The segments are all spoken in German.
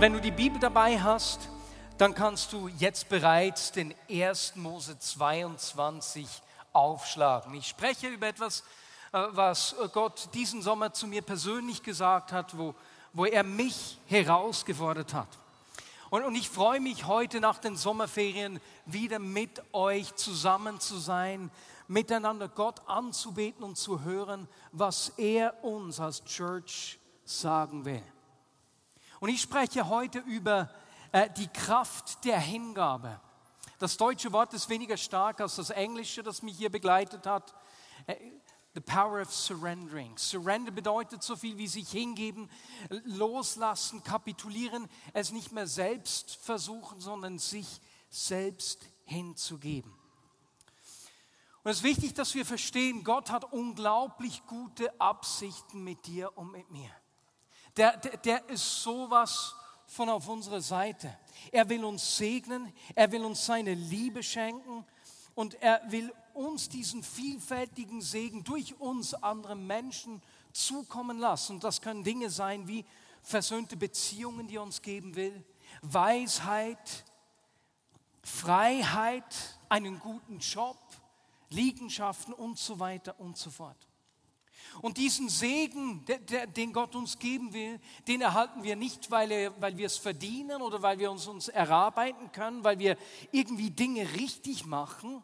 Wenn du die Bibel dabei hast, dann kannst du jetzt bereits den 1. Mose 22 aufschlagen. Ich spreche über etwas, äh, was Gott diesen Sommer zu mir persönlich gesagt hat, wo, wo er mich herausgefordert hat. Und, und ich freue mich heute nach den Sommerferien wieder mit euch zusammen zu sein, miteinander Gott anzubeten und zu hören, was er uns als Church sagen will. Und ich spreche heute über äh, die Kraft der Hingabe. Das deutsche Wort ist weniger stark als das englische, das mich hier begleitet hat. Äh, the power of surrendering. Surrender bedeutet so viel wie sich hingeben, loslassen, kapitulieren, es nicht mehr selbst versuchen, sondern sich selbst hinzugeben. Und es ist wichtig, dass wir verstehen, Gott hat unglaublich gute Absichten mit dir und mit mir der, der, der ist sowas von auf unserer Seite. Er will uns segnen, er will uns seine Liebe schenken und er will uns diesen vielfältigen Segen durch uns andere Menschen zukommen lassen. Und das können Dinge sein wie versöhnte Beziehungen, die er uns geben will, Weisheit, Freiheit, einen guten Job, Liegenschaften und so weiter und so fort. Und diesen Segen, den Gott uns geben will, den erhalten wir nicht, weil, er, weil wir es verdienen oder weil wir uns, uns erarbeiten können, weil wir irgendwie Dinge richtig machen,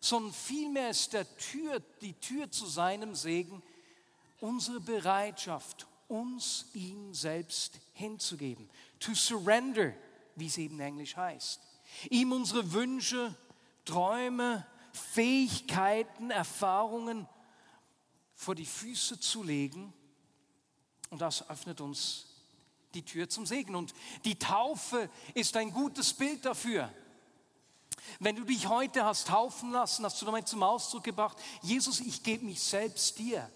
sondern vielmehr ist der Tür, die Tür zu seinem Segen unsere Bereitschaft, uns ihm selbst hinzugeben. To surrender, wie es eben Englisch heißt. Ihm unsere Wünsche, Träume, Fähigkeiten, Erfahrungen vor die Füße zu legen. Und das öffnet uns die Tür zum Segen. Und die Taufe ist ein gutes Bild dafür. Wenn du dich heute hast taufen lassen, hast du damit zum Ausdruck gebracht, Jesus, ich gebe mich selbst dir.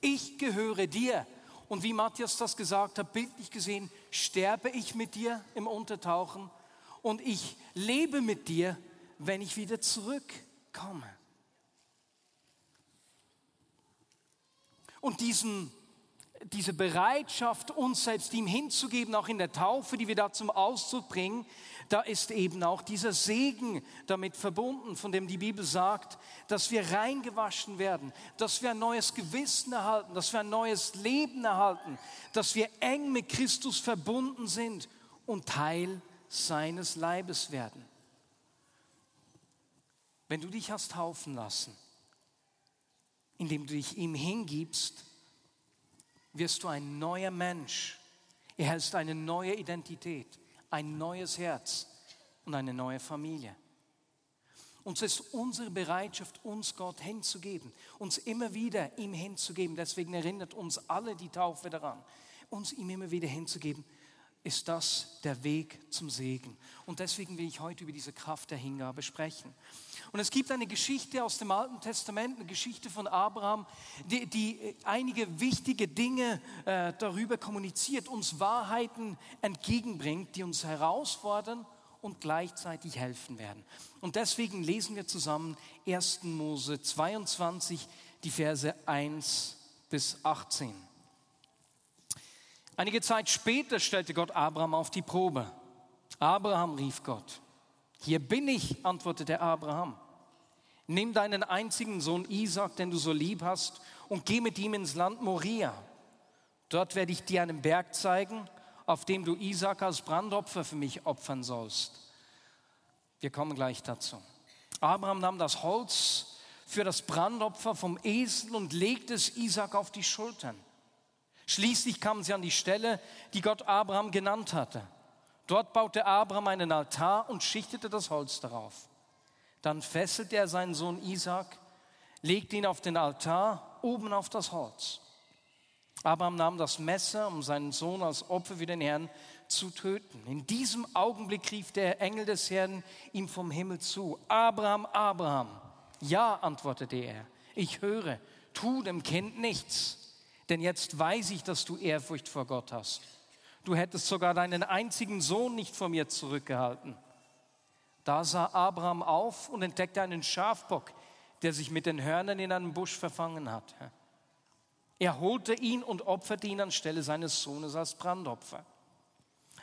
Ich gehöre dir. Und wie Matthias das gesagt hat, bildlich gesehen, sterbe ich mit dir im Untertauchen und ich lebe mit dir, wenn ich wieder zurückkomme. Und diesen, diese Bereitschaft, uns selbst ihm hinzugeben, auch in der Taufe, die wir da zum Ausdruck bringen, da ist eben auch dieser Segen damit verbunden, von dem die Bibel sagt, dass wir reingewaschen werden, dass wir ein neues Gewissen erhalten, dass wir ein neues Leben erhalten, dass wir eng mit Christus verbunden sind und Teil seines Leibes werden. Wenn du dich hast taufen lassen, indem du dich ihm hingibst, wirst du ein neuer Mensch. Erhältst eine neue Identität, ein neues Herz und eine neue Familie. Und es ist unsere Bereitschaft, uns Gott hinzugeben, uns immer wieder ihm hinzugeben. Deswegen erinnert uns alle die Taufe daran, uns ihm immer wieder hinzugeben ist das der Weg zum Segen. Und deswegen will ich heute über diese Kraft der Hingabe sprechen. Und es gibt eine Geschichte aus dem Alten Testament, eine Geschichte von Abraham, die, die einige wichtige Dinge äh, darüber kommuniziert, uns Wahrheiten entgegenbringt, die uns herausfordern und gleichzeitig helfen werden. Und deswegen lesen wir zusammen 1. Mose 22, die Verse 1 bis 18. Einige Zeit später stellte Gott Abraham auf die Probe. Abraham rief Gott. Hier bin ich, antwortete Abraham. Nimm deinen einzigen Sohn Isaac, den du so lieb hast, und geh mit ihm ins Land Moria. Dort werde ich dir einen Berg zeigen, auf dem du Isaac als Brandopfer für mich opfern sollst. Wir kommen gleich dazu. Abraham nahm das Holz für das Brandopfer vom Esel und legte es Isaac auf die Schultern. Schließlich kamen sie an die Stelle, die Gott Abraham genannt hatte. Dort baute Abraham einen Altar und schichtete das Holz darauf. Dann fesselte er seinen Sohn Isaac, legte ihn auf den Altar oben auf das Holz. Abraham nahm das Messer, um seinen Sohn als Opfer für den Herrn zu töten. In diesem Augenblick rief der Engel des Herrn ihm vom Himmel zu. Abraham, Abraham. Ja, antwortete er. Ich höre, tu dem Kind nichts, denn jetzt weiß ich, dass du Ehrfurcht vor Gott hast. Du hättest sogar deinen einzigen Sohn nicht vor mir zurückgehalten. Da sah Abraham auf und entdeckte einen Schafbock, der sich mit den Hörnern in einem Busch verfangen hat. Er holte ihn und opferte ihn anstelle seines Sohnes als Brandopfer.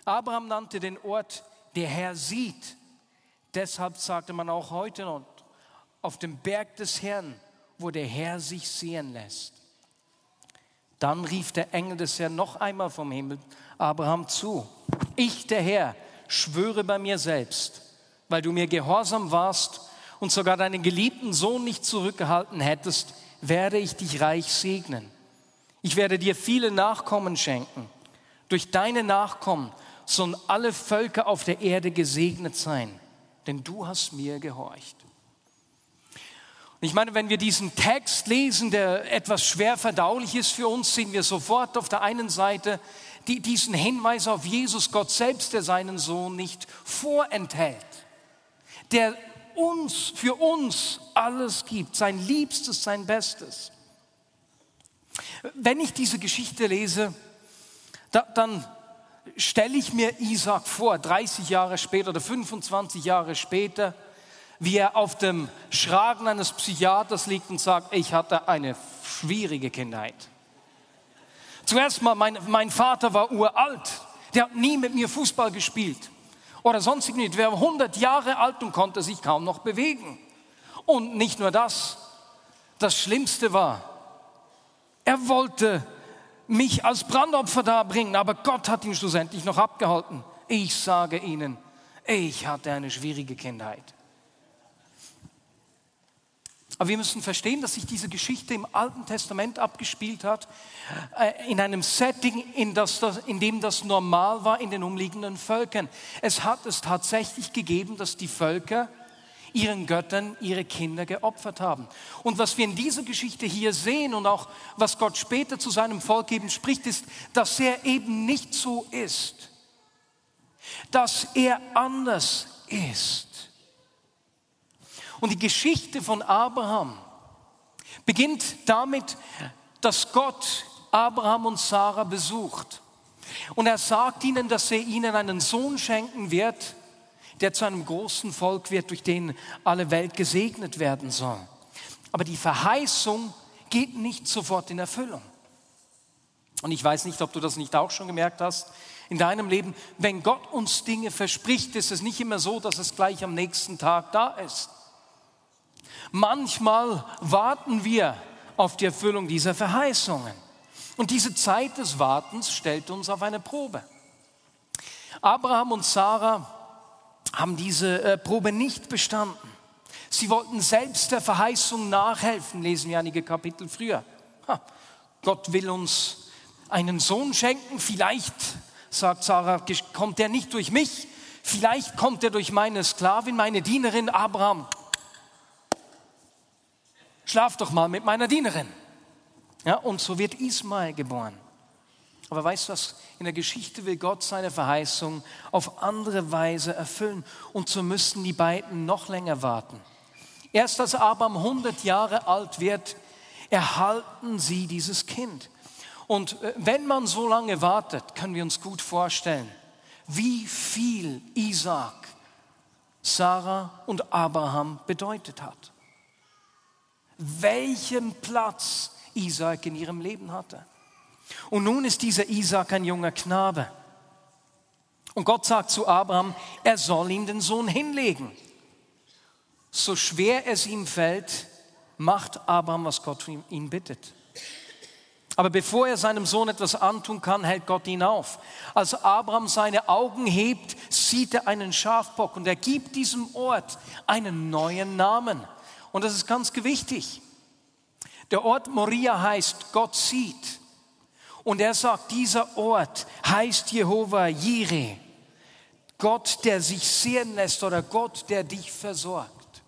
Abraham nannte den Ort, der Herr sieht. Deshalb sagte man auch heute noch, auf dem Berg des Herrn, wo der Herr sich sehen lässt. Dann rief der Engel des Herrn noch einmal vom Himmel Abraham zu. Ich, der Herr, schwöre bei mir selbst, weil du mir gehorsam warst und sogar deinen geliebten Sohn nicht zurückgehalten hättest, werde ich dich reich segnen. Ich werde dir viele Nachkommen schenken. Durch deine Nachkommen sollen alle Völker auf der Erde gesegnet sein, denn du hast mir gehorcht. Und ich meine, wenn wir diesen Text lesen, der etwas schwer verdaulich ist für uns, sehen wir sofort auf der einen Seite die, diesen Hinweis auf Jesus, Gott selbst, der seinen Sohn nicht vorenthält, der uns, für uns alles gibt, sein Liebstes, sein Bestes. Wenn ich diese Geschichte lese, da, dann stelle ich mir Isaac vor, 30 Jahre später oder 25 Jahre später, wie er auf dem Schragen eines Psychiaters liegt und sagt, ich hatte eine schwierige Kindheit. Zuerst mal, mein, mein Vater war uralt, der hat nie mit mir Fußball gespielt oder sonst nicht. War 100 Jahre alt und konnte sich kaum noch bewegen. Und nicht nur das, das Schlimmste war, er wollte mich als Brandopfer darbringen, aber Gott hat ihn schlussendlich noch abgehalten. Ich sage Ihnen, ich hatte eine schwierige Kindheit. Aber wir müssen verstehen, dass sich diese Geschichte im Alten Testament abgespielt hat, äh, in einem Setting, in, das, in dem das normal war in den umliegenden Völkern. Es hat es tatsächlich gegeben, dass die Völker ihren Göttern ihre Kinder geopfert haben. Und was wir in dieser Geschichte hier sehen und auch was Gott später zu seinem Volk eben spricht, ist, dass er eben nicht so ist, dass er anders ist. Und die Geschichte von Abraham beginnt damit, dass Gott Abraham und Sarah besucht. Und er sagt ihnen, dass er ihnen einen Sohn schenken wird, der zu einem großen Volk wird, durch den alle Welt gesegnet werden soll. Aber die Verheißung geht nicht sofort in Erfüllung. Und ich weiß nicht, ob du das nicht auch schon gemerkt hast in deinem Leben. Wenn Gott uns Dinge verspricht, ist es nicht immer so, dass es gleich am nächsten Tag da ist. Manchmal warten wir auf die Erfüllung dieser Verheißungen. Und diese Zeit des Wartens stellt uns auf eine Probe. Abraham und Sarah haben diese äh, Probe nicht bestanden. Sie wollten selbst der Verheißung nachhelfen, lesen wir einige Kapitel früher. Ha, Gott will uns einen Sohn schenken, vielleicht, sagt Sarah, kommt er nicht durch mich, vielleicht kommt er durch meine Sklavin, meine Dienerin Abraham. Schlaf doch mal mit meiner Dienerin. Ja, und so wird Ismael geboren. Aber weißt du was? In der Geschichte will Gott seine Verheißung auf andere Weise erfüllen. Und so müssten die beiden noch länger warten. Erst als Abraham 100 Jahre alt wird, erhalten sie dieses Kind. Und äh, wenn man so lange wartet, können wir uns gut vorstellen, wie viel Isaac, Sarah und Abraham bedeutet hat. Welchen Platz Isaac in ihrem Leben hatte. Und nun ist dieser Isaac ein junger Knabe. Und Gott sagt zu Abraham, er soll ihm den Sohn hinlegen. So schwer es ihm fällt, macht Abraham, was Gott ihn bittet. Aber bevor er seinem Sohn etwas antun kann, hält Gott ihn auf. Als Abraham seine Augen hebt, sieht er einen Schafbock und er gibt diesem Ort einen neuen Namen. Und das ist ganz wichtig. Der Ort Moria heißt Gott sieht. Und er sagt, dieser Ort heißt Jehova Jireh, Gott, der sich sehen lässt oder Gott, der dich versorgt.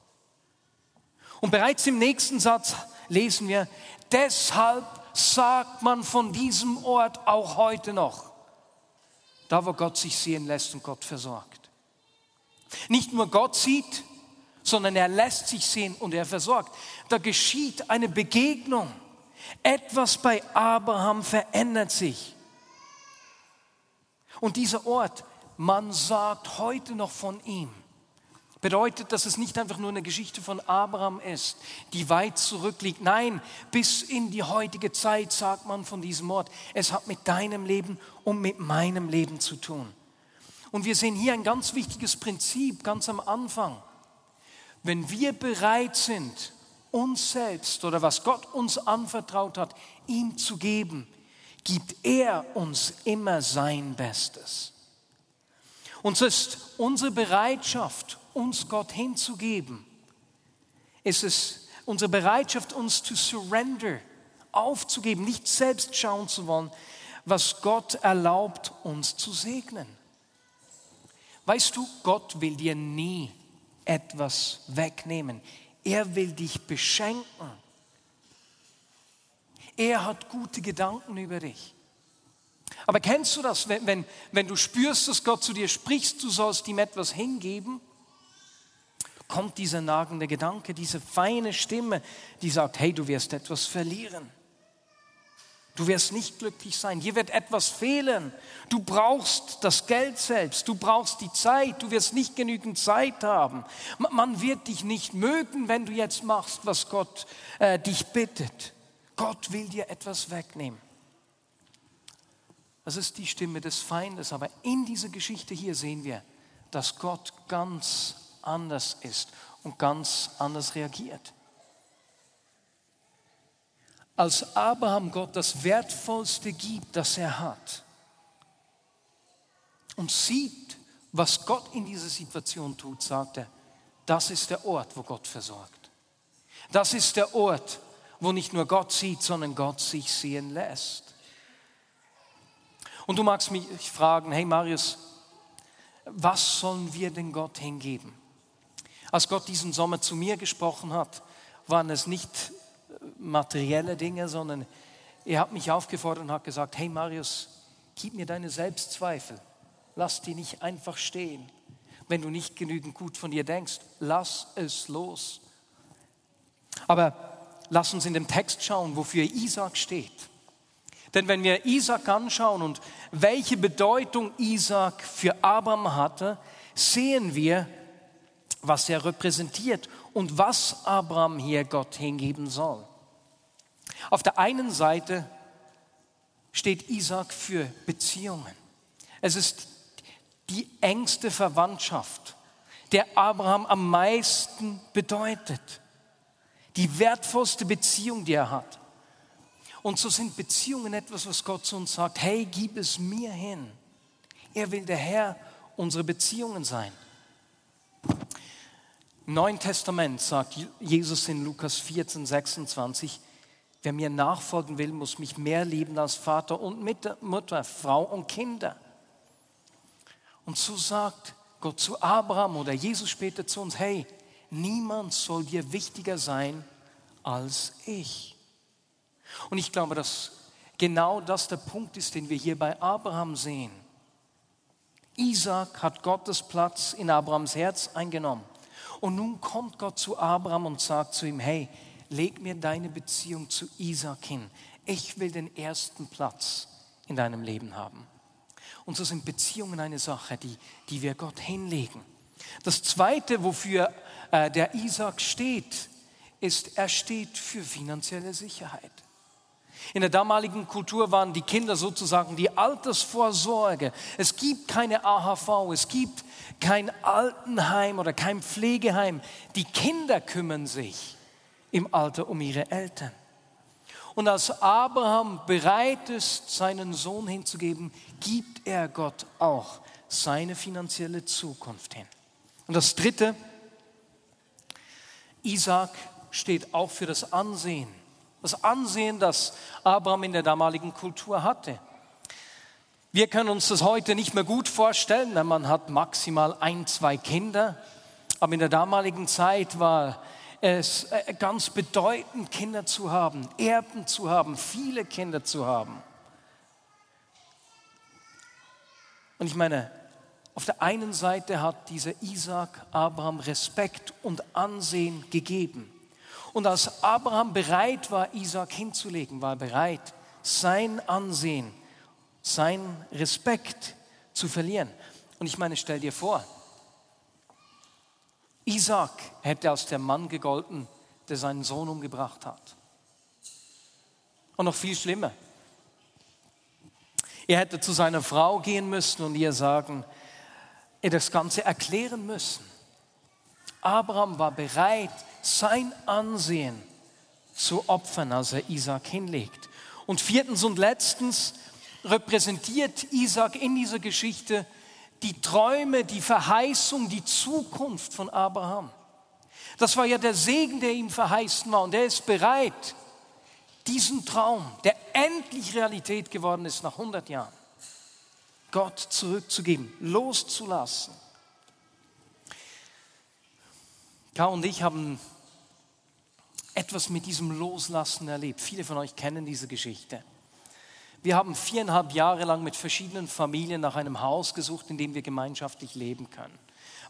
Und bereits im nächsten Satz lesen wir, deshalb sagt man von diesem Ort auch heute noch. Da, wo Gott sich sehen lässt und Gott versorgt. Nicht nur Gott sieht, sondern er lässt sich sehen und er versorgt. Da geschieht eine Begegnung. Etwas bei Abraham verändert sich. Und dieser Ort, man sagt heute noch von ihm bedeutet, dass es nicht einfach nur eine Geschichte von Abraham ist, die weit zurückliegt. Nein, bis in die heutige Zeit sagt man von diesem Ort, es hat mit deinem Leben und mit meinem Leben zu tun. Und wir sehen hier ein ganz wichtiges Prinzip ganz am Anfang. Wenn wir bereit sind, uns selbst oder was Gott uns anvertraut hat, ihm zu geben, gibt er uns immer sein Bestes. Und so ist unsere Bereitschaft, uns Gott hinzugeben. Es ist unsere Bereitschaft, uns zu surrender, aufzugeben, nicht selbst schauen zu wollen, was Gott erlaubt, uns zu segnen. Weißt du, Gott will dir nie etwas wegnehmen. Er will dich beschenken. Er hat gute Gedanken über dich. Aber kennst du das, wenn, wenn, wenn du spürst, dass Gott zu dir spricht, du sollst ihm etwas hingeben? kommt dieser nagende Gedanke, diese feine Stimme, die sagt, hey, du wirst etwas verlieren. Du wirst nicht glücklich sein. Dir wird etwas fehlen. Du brauchst das Geld selbst. Du brauchst die Zeit. Du wirst nicht genügend Zeit haben. Man wird dich nicht mögen, wenn du jetzt machst, was Gott äh, dich bittet. Gott will dir etwas wegnehmen. Das ist die Stimme des Feindes. Aber in dieser Geschichte hier sehen wir, dass Gott ganz anders ist und ganz anders reagiert. Als Abraham Gott das Wertvollste gibt, das er hat, und sieht, was Gott in dieser Situation tut, sagt er, das ist der Ort, wo Gott versorgt. Das ist der Ort, wo nicht nur Gott sieht, sondern Gott sich sehen lässt. Und du magst mich fragen, hey Marius, was sollen wir denn Gott hingeben? Als Gott diesen Sommer zu mir gesprochen hat, waren es nicht materielle Dinge, sondern er hat mich aufgefordert und hat gesagt, hey Marius, gib mir deine Selbstzweifel, lass die nicht einfach stehen. Wenn du nicht genügend gut von dir denkst, lass es los. Aber lass uns in dem Text schauen, wofür Isaac steht. Denn wenn wir Isaac anschauen und welche Bedeutung Isaac für Abraham hatte, sehen wir, was er repräsentiert und was Abraham hier Gott hingeben soll. Auf der einen Seite steht Isaac für Beziehungen. Es ist die engste Verwandtschaft, der Abraham am meisten bedeutet. Die wertvollste Beziehung, die er hat. Und so sind Beziehungen etwas, was Gott zu uns sagt, hey, gib es mir hin. Er will der Herr unserer Beziehungen sein. Im Neuen Testament sagt Jesus in Lukas 14, 26, wer mir nachfolgen will, muss mich mehr lieben als Vater und Mutter, Frau und Kinder. Und so sagt Gott zu Abraham oder Jesus später zu uns, hey, niemand soll dir wichtiger sein als ich. Und ich glaube, dass genau das der Punkt ist, den wir hier bei Abraham sehen. Isaac hat Gottes Platz in Abrahams Herz eingenommen. Und nun kommt Gott zu Abraham und sagt zu ihm, hey, leg mir deine Beziehung zu Isaac hin. Ich will den ersten Platz in deinem Leben haben. Und so sind Beziehungen eine Sache, die, die wir Gott hinlegen. Das Zweite, wofür äh, der Isaac steht, ist, er steht für finanzielle Sicherheit. In der damaligen Kultur waren die Kinder sozusagen die Altersvorsorge. Es gibt keine AHV, es gibt kein Altenheim oder kein Pflegeheim. Die Kinder kümmern sich im Alter um ihre Eltern. Und als Abraham bereit ist, seinen Sohn hinzugeben, gibt er Gott auch seine finanzielle Zukunft hin. Und das Dritte, Isaac steht auch für das Ansehen das Ansehen, das Abraham in der damaligen Kultur hatte. Wir können uns das heute nicht mehr gut vorstellen, denn man hat maximal ein, zwei Kinder. Aber in der damaligen Zeit war es äh, ganz bedeutend, Kinder zu haben, Erben zu haben, viele Kinder zu haben. Und ich meine, auf der einen Seite hat dieser Isaac Abraham Respekt und Ansehen gegeben. Und als Abraham bereit war, Isaac hinzulegen, war er bereit, sein Ansehen, sein Respekt zu verlieren. Und ich meine, stell dir vor, Isaac hätte als der Mann gegolten, der seinen Sohn umgebracht hat. Und noch viel schlimmer. Er hätte zu seiner Frau gehen müssen und ihr sagen, er das Ganze erklären müssen. Abraham war bereit, sein Ansehen zu opfern, als er Isaac hinlegt. Und viertens und letztens repräsentiert Isaac in dieser Geschichte die Träume, die Verheißung, die Zukunft von Abraham. Das war ja der Segen, der ihm verheißen war. Und er ist bereit, diesen Traum, der endlich Realität geworden ist nach 100 Jahren, Gott zurückzugeben, loszulassen. Karl und ich haben etwas mit diesem Loslassen erlebt. Viele von euch kennen diese Geschichte. Wir haben viereinhalb Jahre lang mit verschiedenen Familien nach einem Haus gesucht, in dem wir gemeinschaftlich leben können.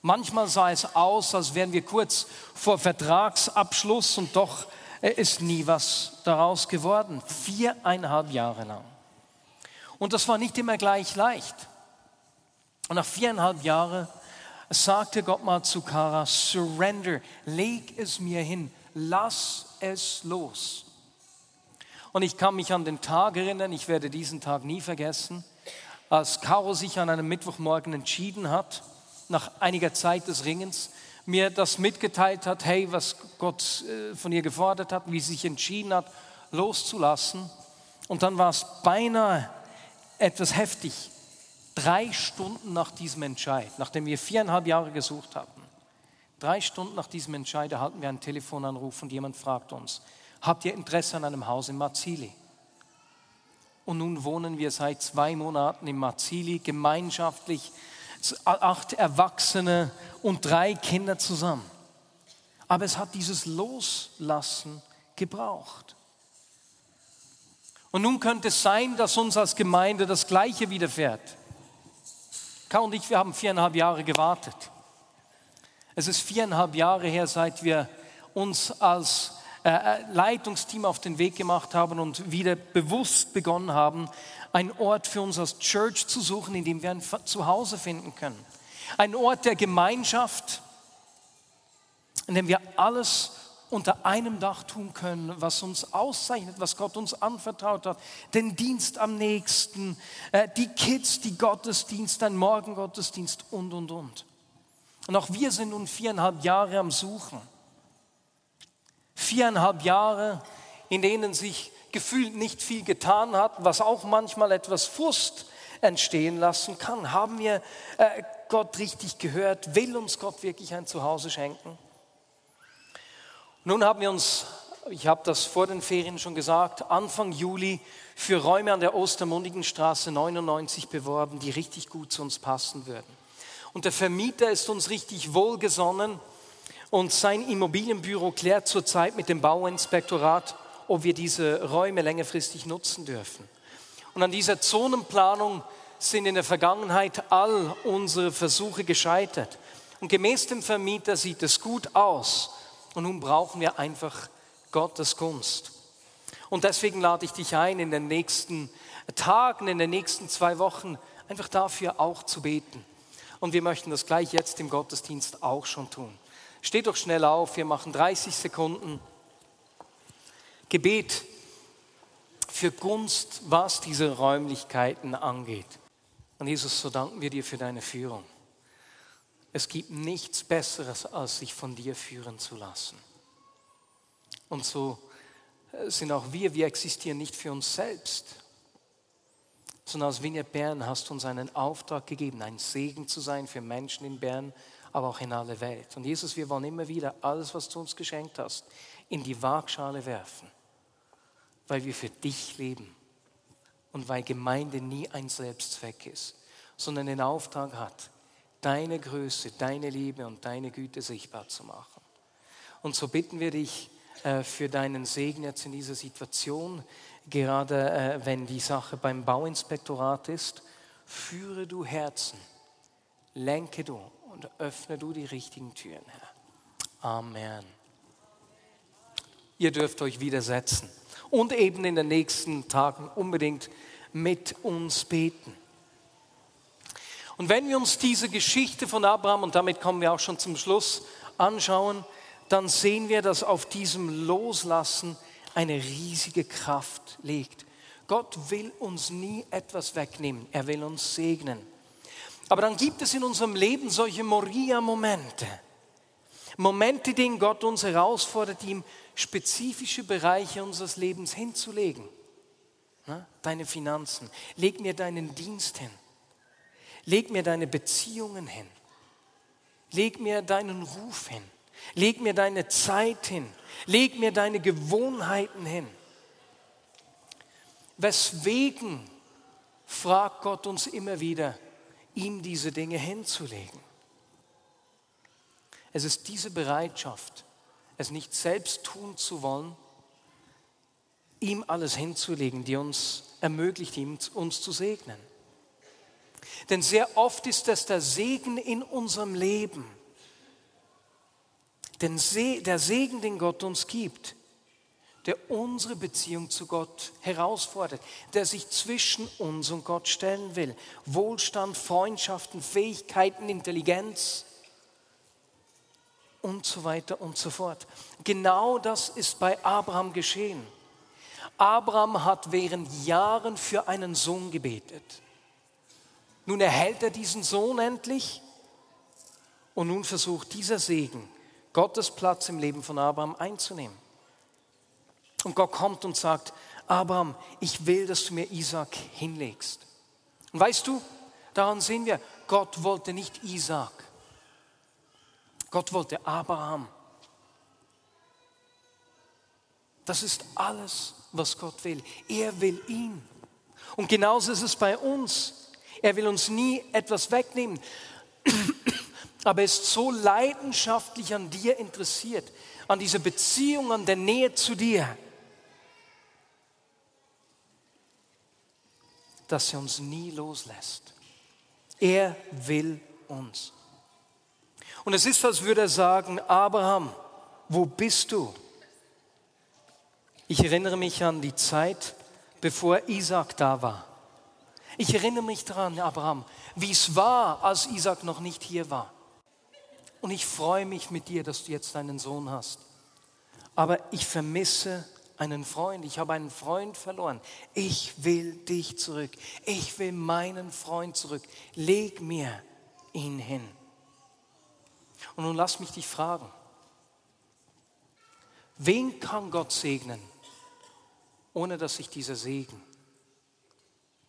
Manchmal sah es aus, als wären wir kurz vor Vertragsabschluss und doch äh, ist nie was daraus geworden. Viereinhalb Jahre lang. Und das war nicht immer gleich leicht. Und nach viereinhalb Jahren sagte Gott mal zu Kara, surrender, leg es mir hin, lass es los. Und ich kann mich an den Tag erinnern, ich werde diesen Tag nie vergessen, als Caro sich an einem Mittwochmorgen entschieden hat, nach einiger Zeit des Ringens, mir das mitgeteilt hat, hey, was Gott äh, von ihr gefordert hat, wie sie sich entschieden hat, loszulassen. Und dann war es beinahe etwas heftig. Drei Stunden nach diesem Entscheid, nachdem wir viereinhalb Jahre gesucht hatten, drei Stunden nach diesem Entscheid erhalten wir einen Telefonanruf und jemand fragt uns, habt ihr Interesse an einem Haus in Marzili? Und nun wohnen wir seit zwei Monaten in Marzili gemeinschaftlich, acht Erwachsene und drei Kinder zusammen. Aber es hat dieses Loslassen gebraucht. Und nun könnte es sein, dass uns als Gemeinde das Gleiche widerfährt. Karl und ich, wir haben viereinhalb Jahre gewartet. Es ist viereinhalb Jahre her, seit wir uns als Leitungsteam auf den Weg gemacht haben und wieder bewusst begonnen haben, einen Ort für uns als Church zu suchen, in dem wir ein Zuhause finden können. Ein Ort der Gemeinschaft, in dem wir alles unter einem Dach tun können, was uns auszeichnet, was Gott uns anvertraut hat. Den Dienst am nächsten, äh, die Kids, die Gottesdienst, ein Morgengottesdienst und, und, und. Und auch wir sind nun viereinhalb Jahre am Suchen. Viereinhalb Jahre, in denen sich gefühlt nicht viel getan hat, was auch manchmal etwas Frust entstehen lassen kann. Haben wir äh, Gott richtig gehört? Will uns Gott wirklich ein Zuhause schenken? Nun haben wir uns, ich habe das vor den Ferien schon gesagt, Anfang Juli für Räume an der Ostermundigenstraße 99 beworben, die richtig gut zu uns passen würden. Und der Vermieter ist uns richtig wohlgesonnen und sein Immobilienbüro klärt zurzeit mit dem Bauinspektorat, ob wir diese Räume längerfristig nutzen dürfen. Und an dieser Zonenplanung sind in der Vergangenheit all unsere Versuche gescheitert. Und gemäß dem Vermieter sieht es gut aus. Und nun brauchen wir einfach Gottes Gunst. Und deswegen lade ich dich ein, in den nächsten Tagen, in den nächsten zwei Wochen einfach dafür auch zu beten. Und wir möchten das gleich jetzt im Gottesdienst auch schon tun. Steht doch schnell auf, wir machen 30 Sekunden. Gebet für Gunst, was diese Räumlichkeiten angeht. Und Jesus, so danken wir dir für deine Führung. Es gibt nichts Besseres, als sich von dir führen zu lassen. Und so äh, sind auch wir, wir existieren nicht für uns selbst, sondern als Vineyard Bern hast du uns einen Auftrag gegeben, ein Segen zu sein für Menschen in Bern, aber auch in alle Welt. Und Jesus, wir wollen immer wieder alles, was du uns geschenkt hast, in die Waagschale werfen, weil wir für dich leben und weil Gemeinde nie ein Selbstzweck ist, sondern den Auftrag hat, deine Größe, deine Liebe und deine Güte sichtbar zu machen. Und so bitten wir dich äh, für deinen Segen jetzt in dieser Situation, gerade äh, wenn die Sache beim Bauinspektorat ist. Führe du Herzen, lenke du und öffne du die richtigen Türen, Herr. Amen. Ihr dürft euch widersetzen und eben in den nächsten Tagen unbedingt mit uns beten. Und wenn wir uns diese Geschichte von Abraham, und damit kommen wir auch schon zum Schluss, anschauen, dann sehen wir, dass auf diesem Loslassen eine riesige Kraft liegt. Gott will uns nie etwas wegnehmen, er will uns segnen. Aber dann gibt es in unserem Leben solche Moria-Momente. Momente, denen Gott uns herausfordert, ihm spezifische Bereiche unseres Lebens hinzulegen. Deine Finanzen, leg mir deinen Dienst hin, leg mir deine Beziehungen hin, leg mir deinen Ruf hin, leg mir deine Zeit hin, leg mir deine Gewohnheiten hin. Weswegen fragt Gott uns immer wieder, ihm diese Dinge hinzulegen? Es ist diese Bereitschaft, es nicht selbst tun zu wollen, ihm alles hinzulegen, die uns ermöglicht, ihm, uns zu segnen. Denn sehr oft ist das der Segen in unserem Leben. Denn der Segen, den Gott uns gibt, der unsere Beziehung zu Gott herausfordert, der sich zwischen uns und Gott stellen will. Wohlstand, Freundschaften, Fähigkeiten, Intelligenz und so weiter und so fort. Genau das ist bei Abraham geschehen. Abraham hat während Jahren für einen Sohn gebetet. Nun erhält er diesen Sohn endlich und nun versucht dieser Segen, Gottes Platz im Leben von Abraham einzunehmen. Und Gott kommt und sagt, Abraham, ich will, dass du mir Isaac hinlegst. Und weißt du, daran sehen wir, Gott wollte nicht Isaac. Gott wollte Abraham. Das ist alles, was Gott will. Er will ihn. Und genauso ist es bei uns. Er will uns nie etwas wegnehmen. Aber er ist so leidenschaftlich an dir interessiert, an dieser Beziehung, an der Nähe zu dir, dass er uns nie loslässt. Er will uns. Und es ist, als würde er sagen, Abraham, wo bist du? Ich erinnere mich an die Zeit, bevor Isaac da war. Ich erinnere mich daran, Abraham, wie es war, als Isaac noch nicht hier war. Und ich freue mich mit dir, dass du jetzt einen Sohn hast. Aber ich vermisse einen Freund. Ich habe einen Freund verloren. Ich will dich zurück. Ich will meinen Freund zurück. Leg mir ihn hin. Und nun lass mich dich fragen. Wen kann Gott segnen, ohne dass sich dieser Segen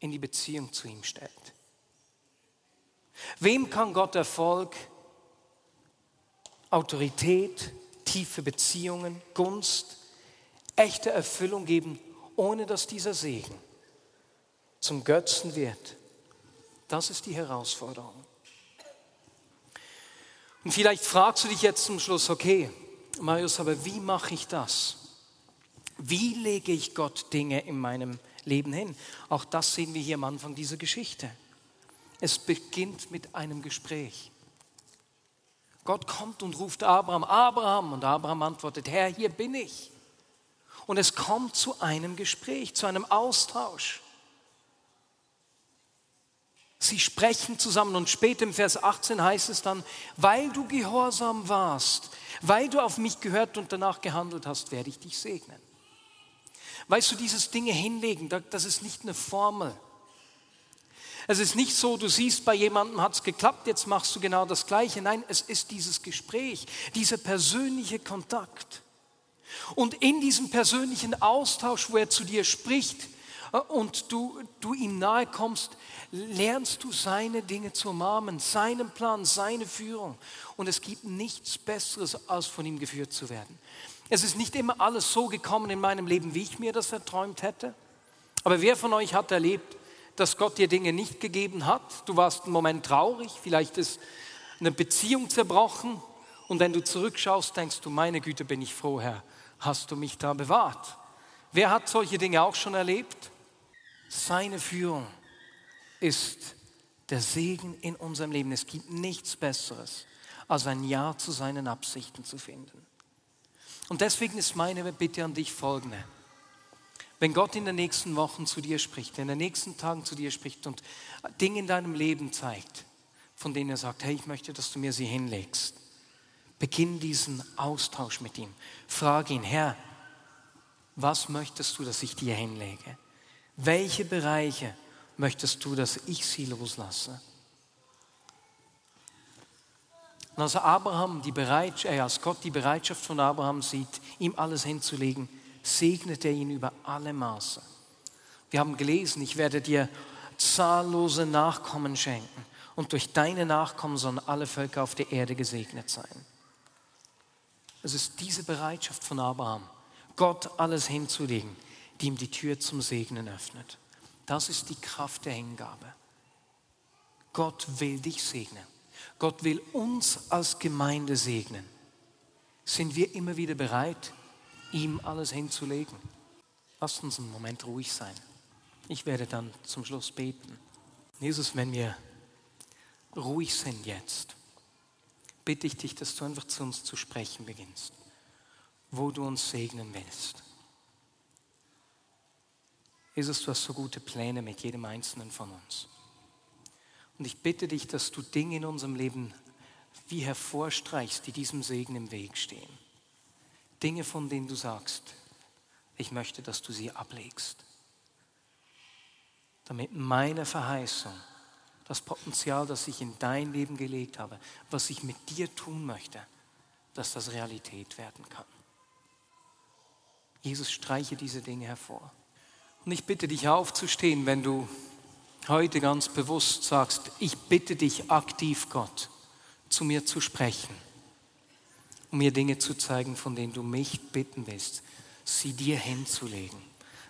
in die Beziehung zu ihm stellt? Wem kann Gott Erfolg, Autorität, tiefe Beziehungen, Gunst, echte Erfüllung geben, ohne dass dieser Segen zum Götzen wird? Das ist die Herausforderung. Und vielleicht fragst du dich jetzt zum Schluss, okay, Marius, aber wie mache ich das? Wie lege ich Gott Dinge in meinem Leben hin? Auch das sehen wir hier am Anfang dieser Geschichte. Es beginnt mit einem Gespräch. Gott kommt und ruft Abraham, Abraham, und Abraham antwortet, Herr, hier bin ich. Und es kommt zu einem Gespräch, zu einem Austausch. Sie sprechen zusammen und später im Vers 18 heißt es dann, weil du gehorsam warst, weil du auf mich gehört und danach gehandelt hast, werde ich dich segnen. Weißt du, dieses Dinge hinlegen, das ist nicht eine Formel. Es ist nicht so, du siehst, bei jemandem hat es geklappt, jetzt machst du genau das Gleiche. Nein, es ist dieses Gespräch, dieser persönliche Kontakt. Und in diesem persönlichen Austausch, wo er zu dir spricht äh, und du, du ihm nahe kommst, lernst du seine Dinge zu umarmen, seinen Plan, seine Führung. Und es gibt nichts Besseres, als von ihm geführt zu werden. Es ist nicht immer alles so gekommen in meinem Leben, wie ich mir das erträumt hätte. Aber wer von euch hat erlebt, dass Gott dir Dinge nicht gegeben hat? Du warst einen Moment traurig, vielleicht ist eine Beziehung zerbrochen Und wenn du zurückschaust, denkst du, meine Güte, bin ich froh, Herr, hast du mich da bewahrt. Wer hat solche Dinge auch schon erlebt? Seine Führung ist der Segen in unserem Leben. Es gibt nichts Besseres, als ein Ja zu seinen Absichten zu finden. Und deswegen ist meine Bitte an dich folgende. Wenn Gott in den nächsten Wochen zu dir spricht, in den nächsten Tagen zu dir spricht und Dinge in deinem Leben zeigt, von denen er sagt, hey, ich möchte, dass du mir sie hinlegst, beginn diesen Austausch mit ihm. Frage ihn, Herr, was möchtest du, dass ich dir hinlege? Welche Bereiche möchtest du, dass ich sie loslasse? Und als Abraham die Bereitschaft, äh, als Gott die Bereitschaft von Abraham sieht, ihm alles hinzulegen, segnet er ihn über alle Maße. Wir haben gelesen, ich werde dir zahllose Nachkommen schenken und durch deine Nachkommen sollen alle Völker auf der Erde gesegnet sein. Es ist diese Bereitschaft von Abraham, Gott alles hinzulegen, die ihm die Tür zum Segnen öffnet. Das ist die Kraft der Hingabe. Gott will dich segnen. Gott will uns als Gemeinde segnen. Sind wir immer wieder bereit, ihm alles hinzulegen? Lasst uns einen Moment ruhig sein. Ich werde dann zum Schluss beten. Jesus, wenn wir ruhig sind jetzt, bitte ich dich, dass du einfach zu uns zu sprechen beginnst, wo du uns segnen willst. Jesus, du hast so gute Pläne mit jedem Einzelnen von uns. Und ich bitte dich, dass du Dinge in unserem Leben wie hervorstreichst, die diesem Segen im Weg stehen. Dinge, von denen du sagst, ich möchte, dass du sie ablegst. Damit meine Verheißung, das Potenzial, das ich in dein Leben gelegt habe, was ich mit dir tun möchte, dass das Realität werden kann. Jesus, streiche diese Dinge hervor. Und ich bitte dich aufzustehen, wenn du heute ganz bewusst sagst, ich bitte dich aktiv, Gott, zu mir zu sprechen, um mir Dinge zu zeigen, von denen du mich bitten willst, sie dir hinzulegen.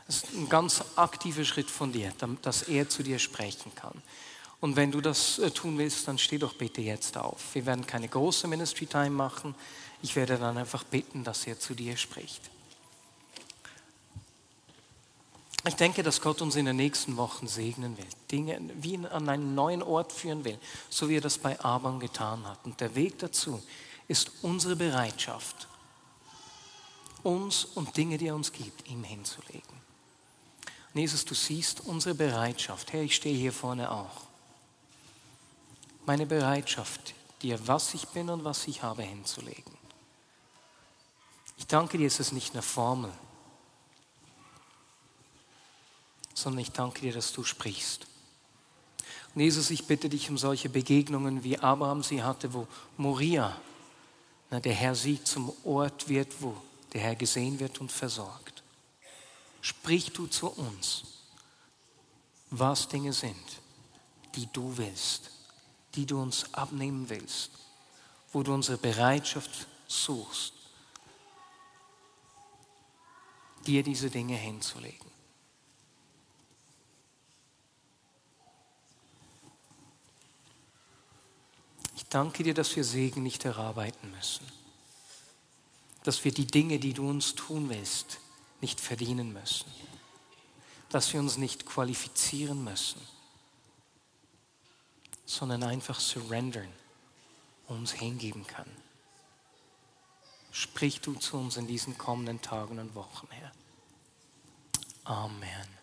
Das ist ein ganz aktiver Schritt von dir, dass er zu dir sprechen kann. Und wenn du das äh, tun willst, dann steh doch bitte jetzt auf. Wir werden keine große Ministry Time machen. Ich werde dann einfach bitten, dass er zu dir spricht. Ich denke, dass Gott uns in den nächsten Wochen segnen will, Dinge wie an einen neuen Ort führen will, so wie er das bei Abraham getan hat. Und der Weg dazu ist unsere Bereitschaft, uns und Dinge, die er uns gibt, ihm hinzulegen. Und Jesus, du siehst unsere Bereitschaft. Herr, ich stehe hier vorne auch. Meine Bereitschaft, dir, was ich bin und was ich habe, hinzulegen. Ich danke dir, es ist nicht eine Formel, sondern ich danke dir, dass du sprichst. Und Jesus, ich bitte dich um solche Begegnungen, wie Abraham sie hatte, wo Moria, na, der Herr sieht, zum Ort wird, wo der Herr gesehen wird und versorgt. Sprich du zu uns, was Dinge sind, die du willst, die du uns abnehmen willst, wo du unsere Bereitschaft suchst, dir diese Dinge hinzulegen. Danke dir, dass wir Segen nicht erarbeiten müssen. Dass wir die Dinge, die du uns tun willst, nicht verdienen müssen. Dass wir uns nicht qualifizieren müssen, sondern einfach surrendern, uns hingeben kann. Sprich du zu uns in diesen kommenden Tagen und Wochen, Herr. Amen.